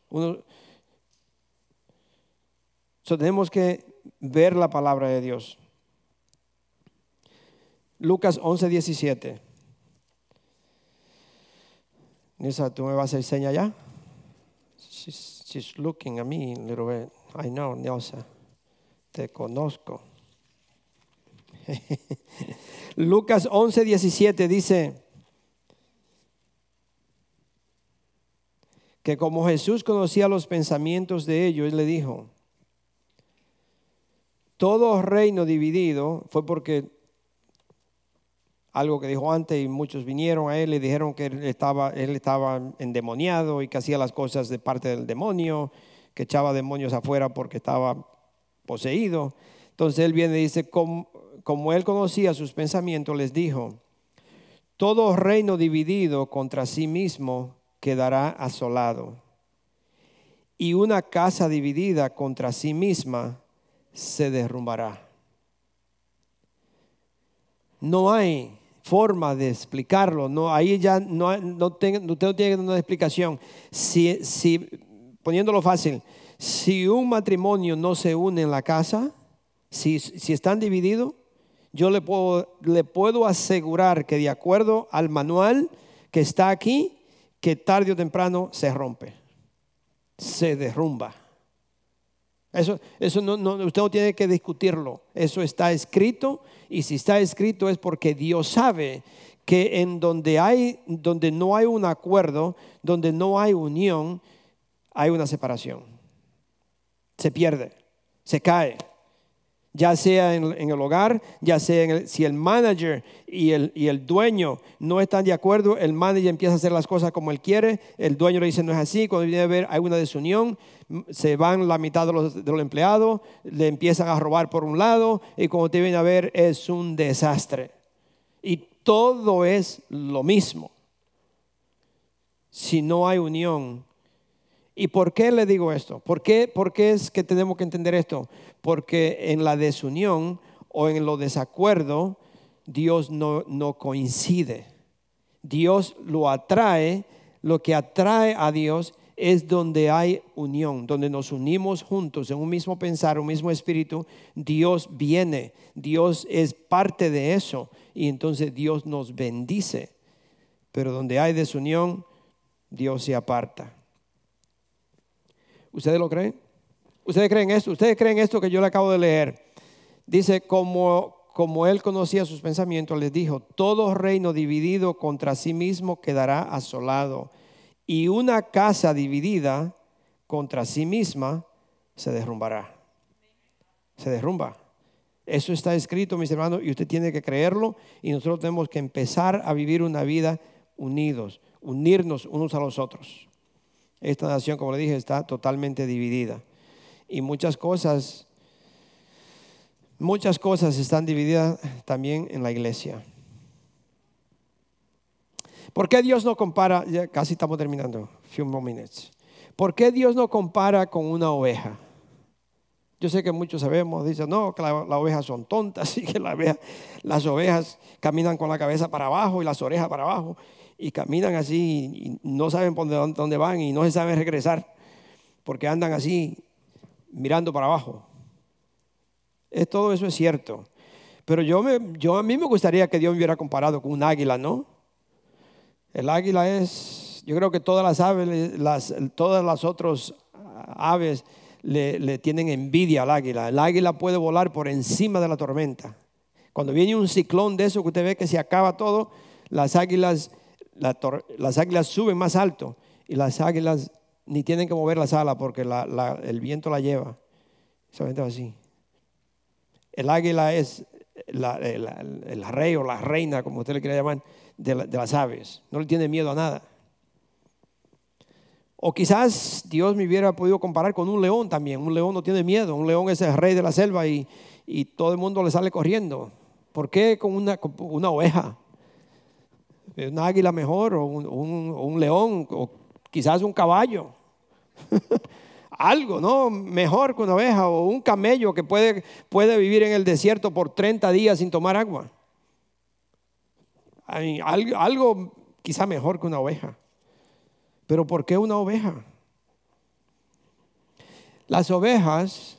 tenemos que ver la palabra de Dios. Lucas 11, 17. Nisa, ¿tú me vas a enseñar ya? She's, looking at me a little bit. I know, Nelsa. Te conozco. Lucas 11, 17 dice que como Jesús conocía los pensamientos de ellos, le dijo, todo reino dividido fue porque algo que dijo antes y muchos vinieron a él y dijeron que él estaba, él estaba endemoniado y que hacía las cosas de parte del demonio, que echaba demonios afuera porque estaba poseído. Entonces él viene y dice, como, como él conocía sus pensamientos, les dijo, todo reino dividido contra sí mismo quedará asolado. Y una casa dividida contra sí misma se derrumbará. No hay forma de explicarlo, no, ahí ya no, no, usted no tiene una explicación. Si, si, poniéndolo fácil, si un matrimonio no se une en la casa, si, si están divididos, yo le puedo, le puedo asegurar que de acuerdo al manual que está aquí, que tarde o temprano se rompe, se derrumba. Eso, eso no, usted no tiene que discutirlo. Eso está escrito y si está escrito es porque Dios sabe que en donde, hay, donde no hay un acuerdo, donde no hay unión, hay una separación. Se pierde, se cae. Ya sea en, el hogar, ya sea en el- si el manager y el, y el dueño no están de acuerdo, el manager empieza a hacer las cosas como él quiere, el dueño le dice no es así, cuando viene a ver hay una desunión, se van la mitad de los, de los empleados, le empiezan a robar por un lado y cuando te viene a ver es un desastre. Y todo es lo mismo. Si no hay unión, ¿Y por qué le digo esto? ¿Por qué, por qué es que tenemos que entender esto? Porque en la desunión o en lo desacuerdo, Dios no, no coincide. Dios lo atrae, lo que atrae a Dios es donde hay unión, donde nos unimos juntos en un mismo pensar, un mismo espíritu. Dios viene, Dios es parte de eso y entonces Dios nos bendice. Pero donde hay desunión, Dios se aparta. ¿Ustedes lo creen? ¿Ustedes creen esto? ¿Ustedes creen esto que yo le acabo de leer? Dice, como, como él conocía sus pensamientos, les dijo, todo reino dividido contra sí mismo quedará asolado, y una casa dividida contra sí misma se derrumbará. Se derrumba. Eso está escrito, mis hermanos, y usted tiene que creerlo, y nosotros tenemos que empezar a vivir una vida unidos, unirnos unos a los otros. Esta nación, como le dije, está totalmente dividida. Y muchas cosas, muchas cosas están divididas también en la iglesia. ¿Por qué Dios no compara? Ya casi estamos terminando. Few more minutes. ¿Por qué Dios no compara con una oveja? Yo sé que muchos sabemos, dicen, no, que la- las ovejas son tontas y que las ovejas caminan con la cabeza para abajo y las orejas para abajo y caminan así y no saben por dónde, dónde van y no se saben regresar porque andan así mirando para abajo. Es, todo eso es cierto. Pero yo, me, yo a mí me gustaría que Dios me hubiera comparado con un águila, ¿no? El águila es, yo creo que todas las aves, las, todas las otras aves le, le tienen envidia al águila. El águila puede volar por encima de la tormenta. Cuando viene un ciclón de eso que usted ve que se acaba todo, las águilas, las águilas suben más alto y las águilas ni tienen que mover las alas porque el viento la lleva. Solamente. El águila es el, rey o la reina, como usted le quiera llamar, de, la- de las aves. No le tiene miedo a nada. O quizás Dios me hubiera podido comparar con un león también. Un león no tiene miedo. Un león es el rey de la selva y, todo el mundo le sale corriendo. ¿Por qué con una oveja? Un águila mejor o un, un- león o quizás un caballo. Algo, ¿no? Mejor que una oveja o un camello que puede, puede vivir en el desierto por 30 días sin tomar agua. Algo, algo quizá mejor que una oveja. Pero ¿por qué una oveja? Las ovejas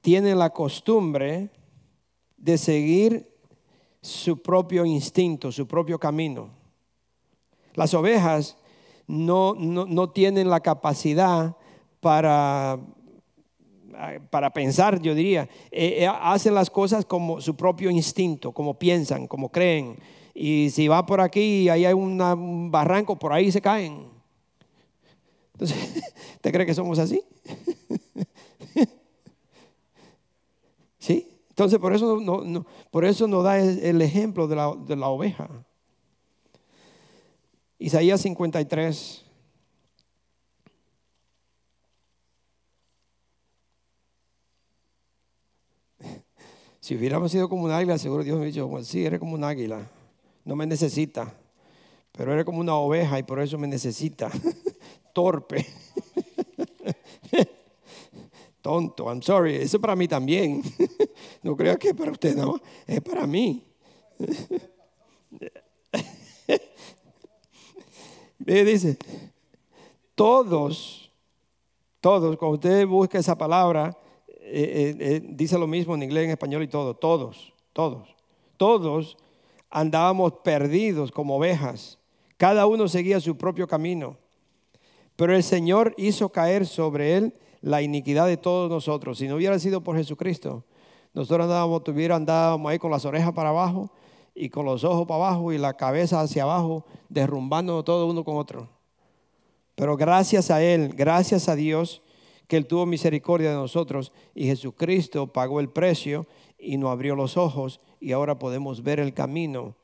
tienen la costumbre de seguir su propio instinto, su propio camino. Las ovejas no, no- no tienen la capacidad para, para pensar, yo diría. Eh, eh, hacen las cosas como su propio instinto, como piensan, como creen. Y si va por aquí y ahí hay un barranco, por ahí se caen. Entonces, ¿usted cree que somos así? ¿Sí? Entonces, por eso, no, por eso nos da el ejemplo de la, de la oveja. Isaías 53. Si hubiéramos sido como un águila, seguro Dios me hubiera dicho, "Bueno, sí, eres como un águila, no me necesita, pero eres como una oveja y por eso me necesita. Torpe. Tonto, I'm sorry, eso es para mí también. No creo que es para usted, no, es para mí. Dice, todos, todos, cuando usted busca esa palabra, eh, eh, eh, dice lo mismo en inglés, en español y todo, todos, todos, todos andábamos perdidos como ovejas, cada uno seguía su propio camino, pero el Señor hizo caer sobre él la iniquidad de todos nosotros. Si no hubiera sido por Jesucristo, nosotros andábamos, tuviera, andábamos ahí con las orejas para abajo y con los ojos para abajo y la cabeza hacia abajo, derrumbándonos todo uno con otro. Pero gracias a Él, gracias a Dios, que Él tuvo misericordia de nosotros y Jesucristo pagó el precio y nos abrió los ojos y ahora podemos ver el camino.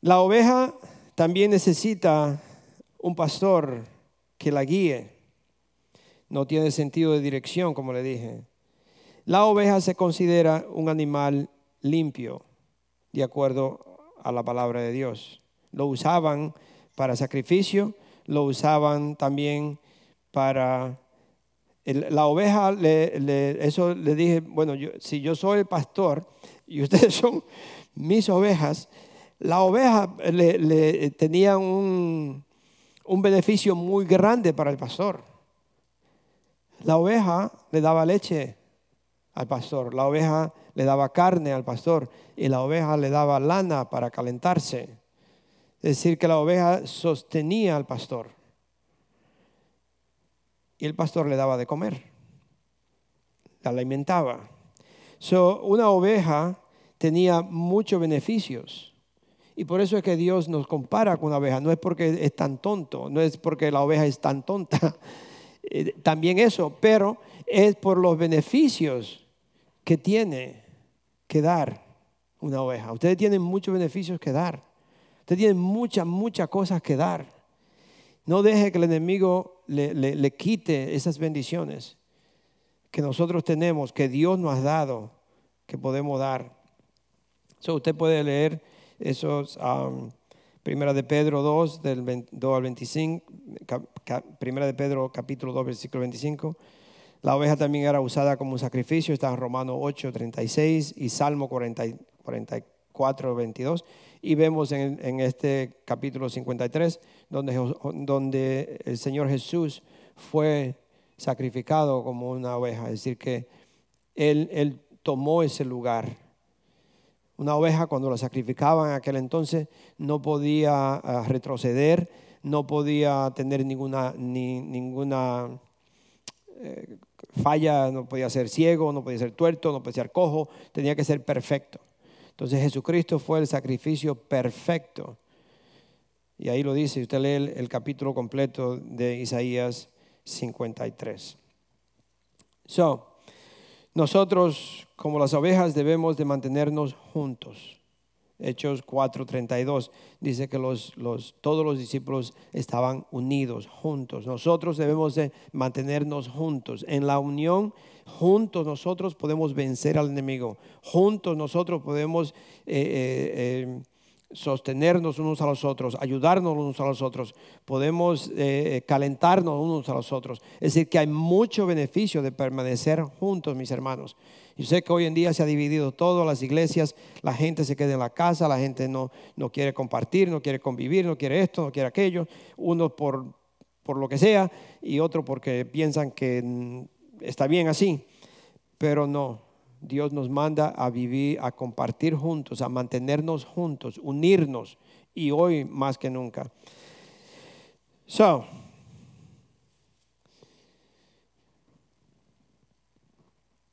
La oveja también necesita un pastor que la guíe. No tiene sentido de dirección, como le dije. La oveja se considera un animal limpio, de acuerdo a la palabra de Dios. Lo usaban para sacrificio, lo usaban también para... la oveja, eso le dije, bueno, si yo soy el pastor y ustedes son mis ovejas, la oveja le, tenía un, un beneficio muy grande para el pastor. La oveja le daba leche al pastor, la oveja le daba carne al pastor y la oveja le daba lana para calentarse. Es decir, que la oveja sostenía al pastor y el pastor le daba de comer, la alimentaba. So, una oveja tenía muchos beneficios. Y por eso es que Dios nos compara con una oveja. No es porque es tan tonto, no es porque la oveja es tan tonta. Eh, también eso, pero es por los beneficios que tiene que dar una oveja. Ustedes tienen muchos beneficios que dar. Ustedes tienen muchas, muchas cosas que dar. No deje que el enemigo le, quite esas bendiciones que nosotros tenemos, que Dios nos ha dado, que podemos dar. usted puede leer esos, um, primera de Pedro 2, del 2 al 25, primera de Pedro capítulo 2, versículo 25. La oveja también era usada como un sacrificio, está en Romanos 8, 36 y Salmo 44, 22. Y vemos en, en, este capítulo 53 donde, donde el Señor Jesús fue sacrificado como una oveja, es decir, que Él, él tomó ese lugar una oveja cuando la sacrificaban en aquel entonces no podía ah, retroceder, no podía tener ninguna, ni, ninguna eh, falla, no podía ser ciego, no podía ser tuerto, no podía ser cojo, tenía que ser perfecto. Entonces Jesucristo fue el sacrificio perfecto. Y ahí lo dice, usted lee el, el capítulo completo de Isaías 53. So, nosotros, como las ovejas, debemos de mantenernos juntos. Hechos 4:32 dice que los, los, todos los discípulos estaban unidos, juntos. Nosotros debemos de mantenernos juntos. En la unión, juntos nosotros podemos vencer al enemigo. Juntos nosotros podemos eh, eh, eh, sostenernos unos a los otros, ayudarnos unos a los otros, podemos eh, calentarnos unos a los otros. Es decir, que hay mucho beneficio de permanecer juntos, mis hermanos. Yo sé que hoy en día se ha dividido todo, las iglesias, la gente se queda en la casa, la gente no, no quiere compartir, no quiere convivir, no quiere esto, no quiere aquello, uno por, por lo que sea y otro porque piensan que mm, está bien así, pero no, Dios nos manda a vivir, a compartir juntos, a mantenernos juntos, unirnos y hoy más que nunca. So,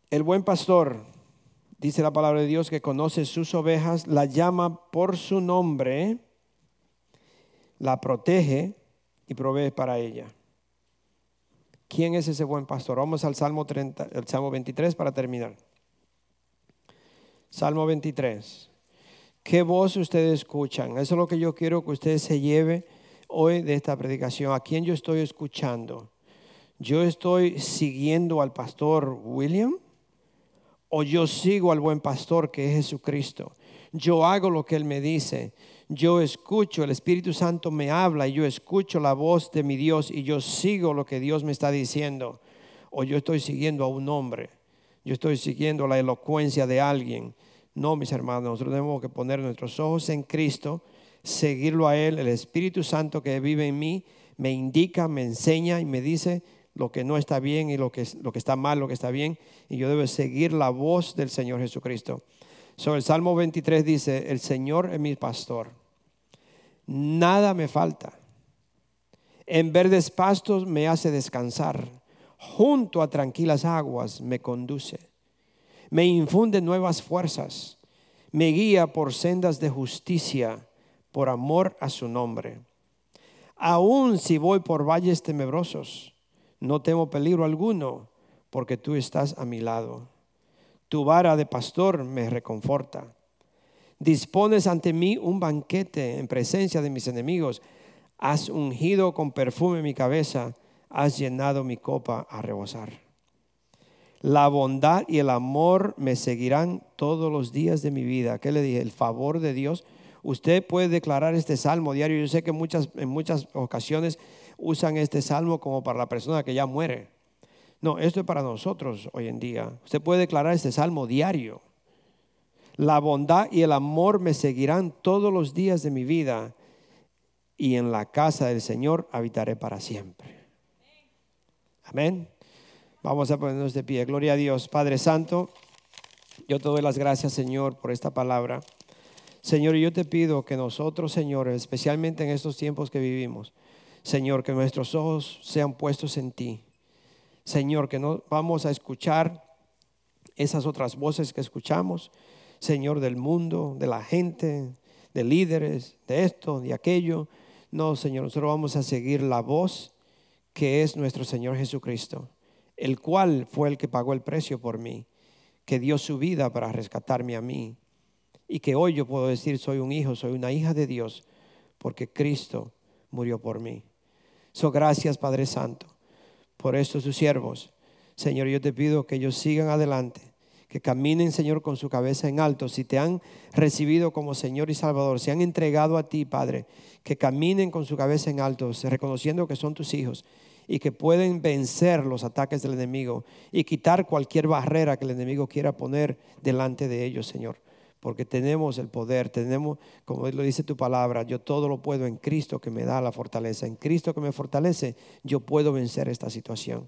el buen pastor, dice la palabra de Dios, que conoce sus ovejas, la llama por su nombre, la protege y provee para ella. ¿Quién es ese buen pastor? Vamos al Salmo, 30, el Salmo 23 para terminar. Salmo 23. ¿Qué voz ustedes escuchan? Eso es lo que yo quiero que ustedes se lleve hoy de esta predicación. ¿A quién yo estoy escuchando? ¿Yo estoy siguiendo al pastor William? ¿O yo sigo al buen pastor que es Jesucristo? Yo hago lo que Él me dice. Yo escucho, el Espíritu Santo me habla y yo escucho la voz de mi Dios y yo sigo lo que Dios me está diciendo. O yo estoy siguiendo a un hombre yo estoy siguiendo la elocuencia de alguien. No, mis hermanos, nosotros tenemos que poner nuestros ojos en Cristo, seguirlo a Él. El Espíritu Santo que vive en mí me indica, me enseña y me dice lo que no está bien y lo que, lo que está mal, lo que está bien. Y yo debo seguir la voz del Señor Jesucristo. Sobre el Salmo 23 dice, el Señor es mi pastor. Nada me falta. En verdes pastos me hace descansar junto a tranquilas aguas me conduce, me infunde nuevas fuerzas, me guía por sendas de justicia, por amor a su nombre. Aún si voy por valles tenebrosos, no temo peligro alguno, porque tú estás a mi lado. Tu vara de pastor me reconforta. Dispones ante mí un banquete en presencia de mis enemigos. Has ungido con perfume mi cabeza. Has llenado mi copa a rebosar. La bondad y el amor me seguirán todos los días de mi vida. ¿Qué le dije? El favor de Dios. Usted puede declarar este salmo diario. Yo sé que muchas, en muchas ocasiones usan este salmo como para la persona que ya muere. No, esto es para nosotros hoy en día. Usted puede declarar este salmo diario. La bondad y el amor me seguirán todos los días de mi vida y en la casa del Señor habitaré para siempre. Amén. Vamos a ponernos de pie. Gloria a Dios. Padre Santo, yo te doy las gracias, Señor, por esta palabra. Señor, yo te pido que nosotros, Señor, especialmente en estos tiempos que vivimos, Señor, que nuestros ojos sean puestos en ti. Señor, que no vamos a escuchar esas otras voces que escuchamos, Señor, del mundo, de la gente, de líderes, de esto, de aquello. No, Señor, nosotros vamos a seguir la voz que es nuestro Señor Jesucristo, el cual fue el que pagó el precio por mí, que dio su vida para rescatarme a mí. Y que hoy yo puedo decir, soy un hijo, soy una hija de Dios, porque Cristo murió por mí. So, gracias, Padre Santo, por estos tus siervos. Señor, yo te pido que ellos sigan adelante que caminen, Señor, con su cabeza en alto. Si te han recibido como Señor y Salvador, se han entregado a ti, Padre, que caminen con su cabeza en alto, reconociendo que son tus hijos y que pueden vencer los ataques del enemigo y quitar cualquier barrera que el enemigo quiera poner delante de ellos, Señor. Porque tenemos el poder, tenemos, como lo dice tu palabra, yo todo lo puedo en Cristo que me da la fortaleza. En Cristo que me fortalece, yo puedo vencer esta situación.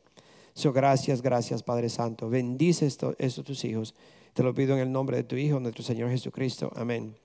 So, gracias, gracias Padre Santo. Bendice esto, estos tus hijos. Te lo pido en el nombre de tu Hijo, nuestro Señor Jesucristo. Amén.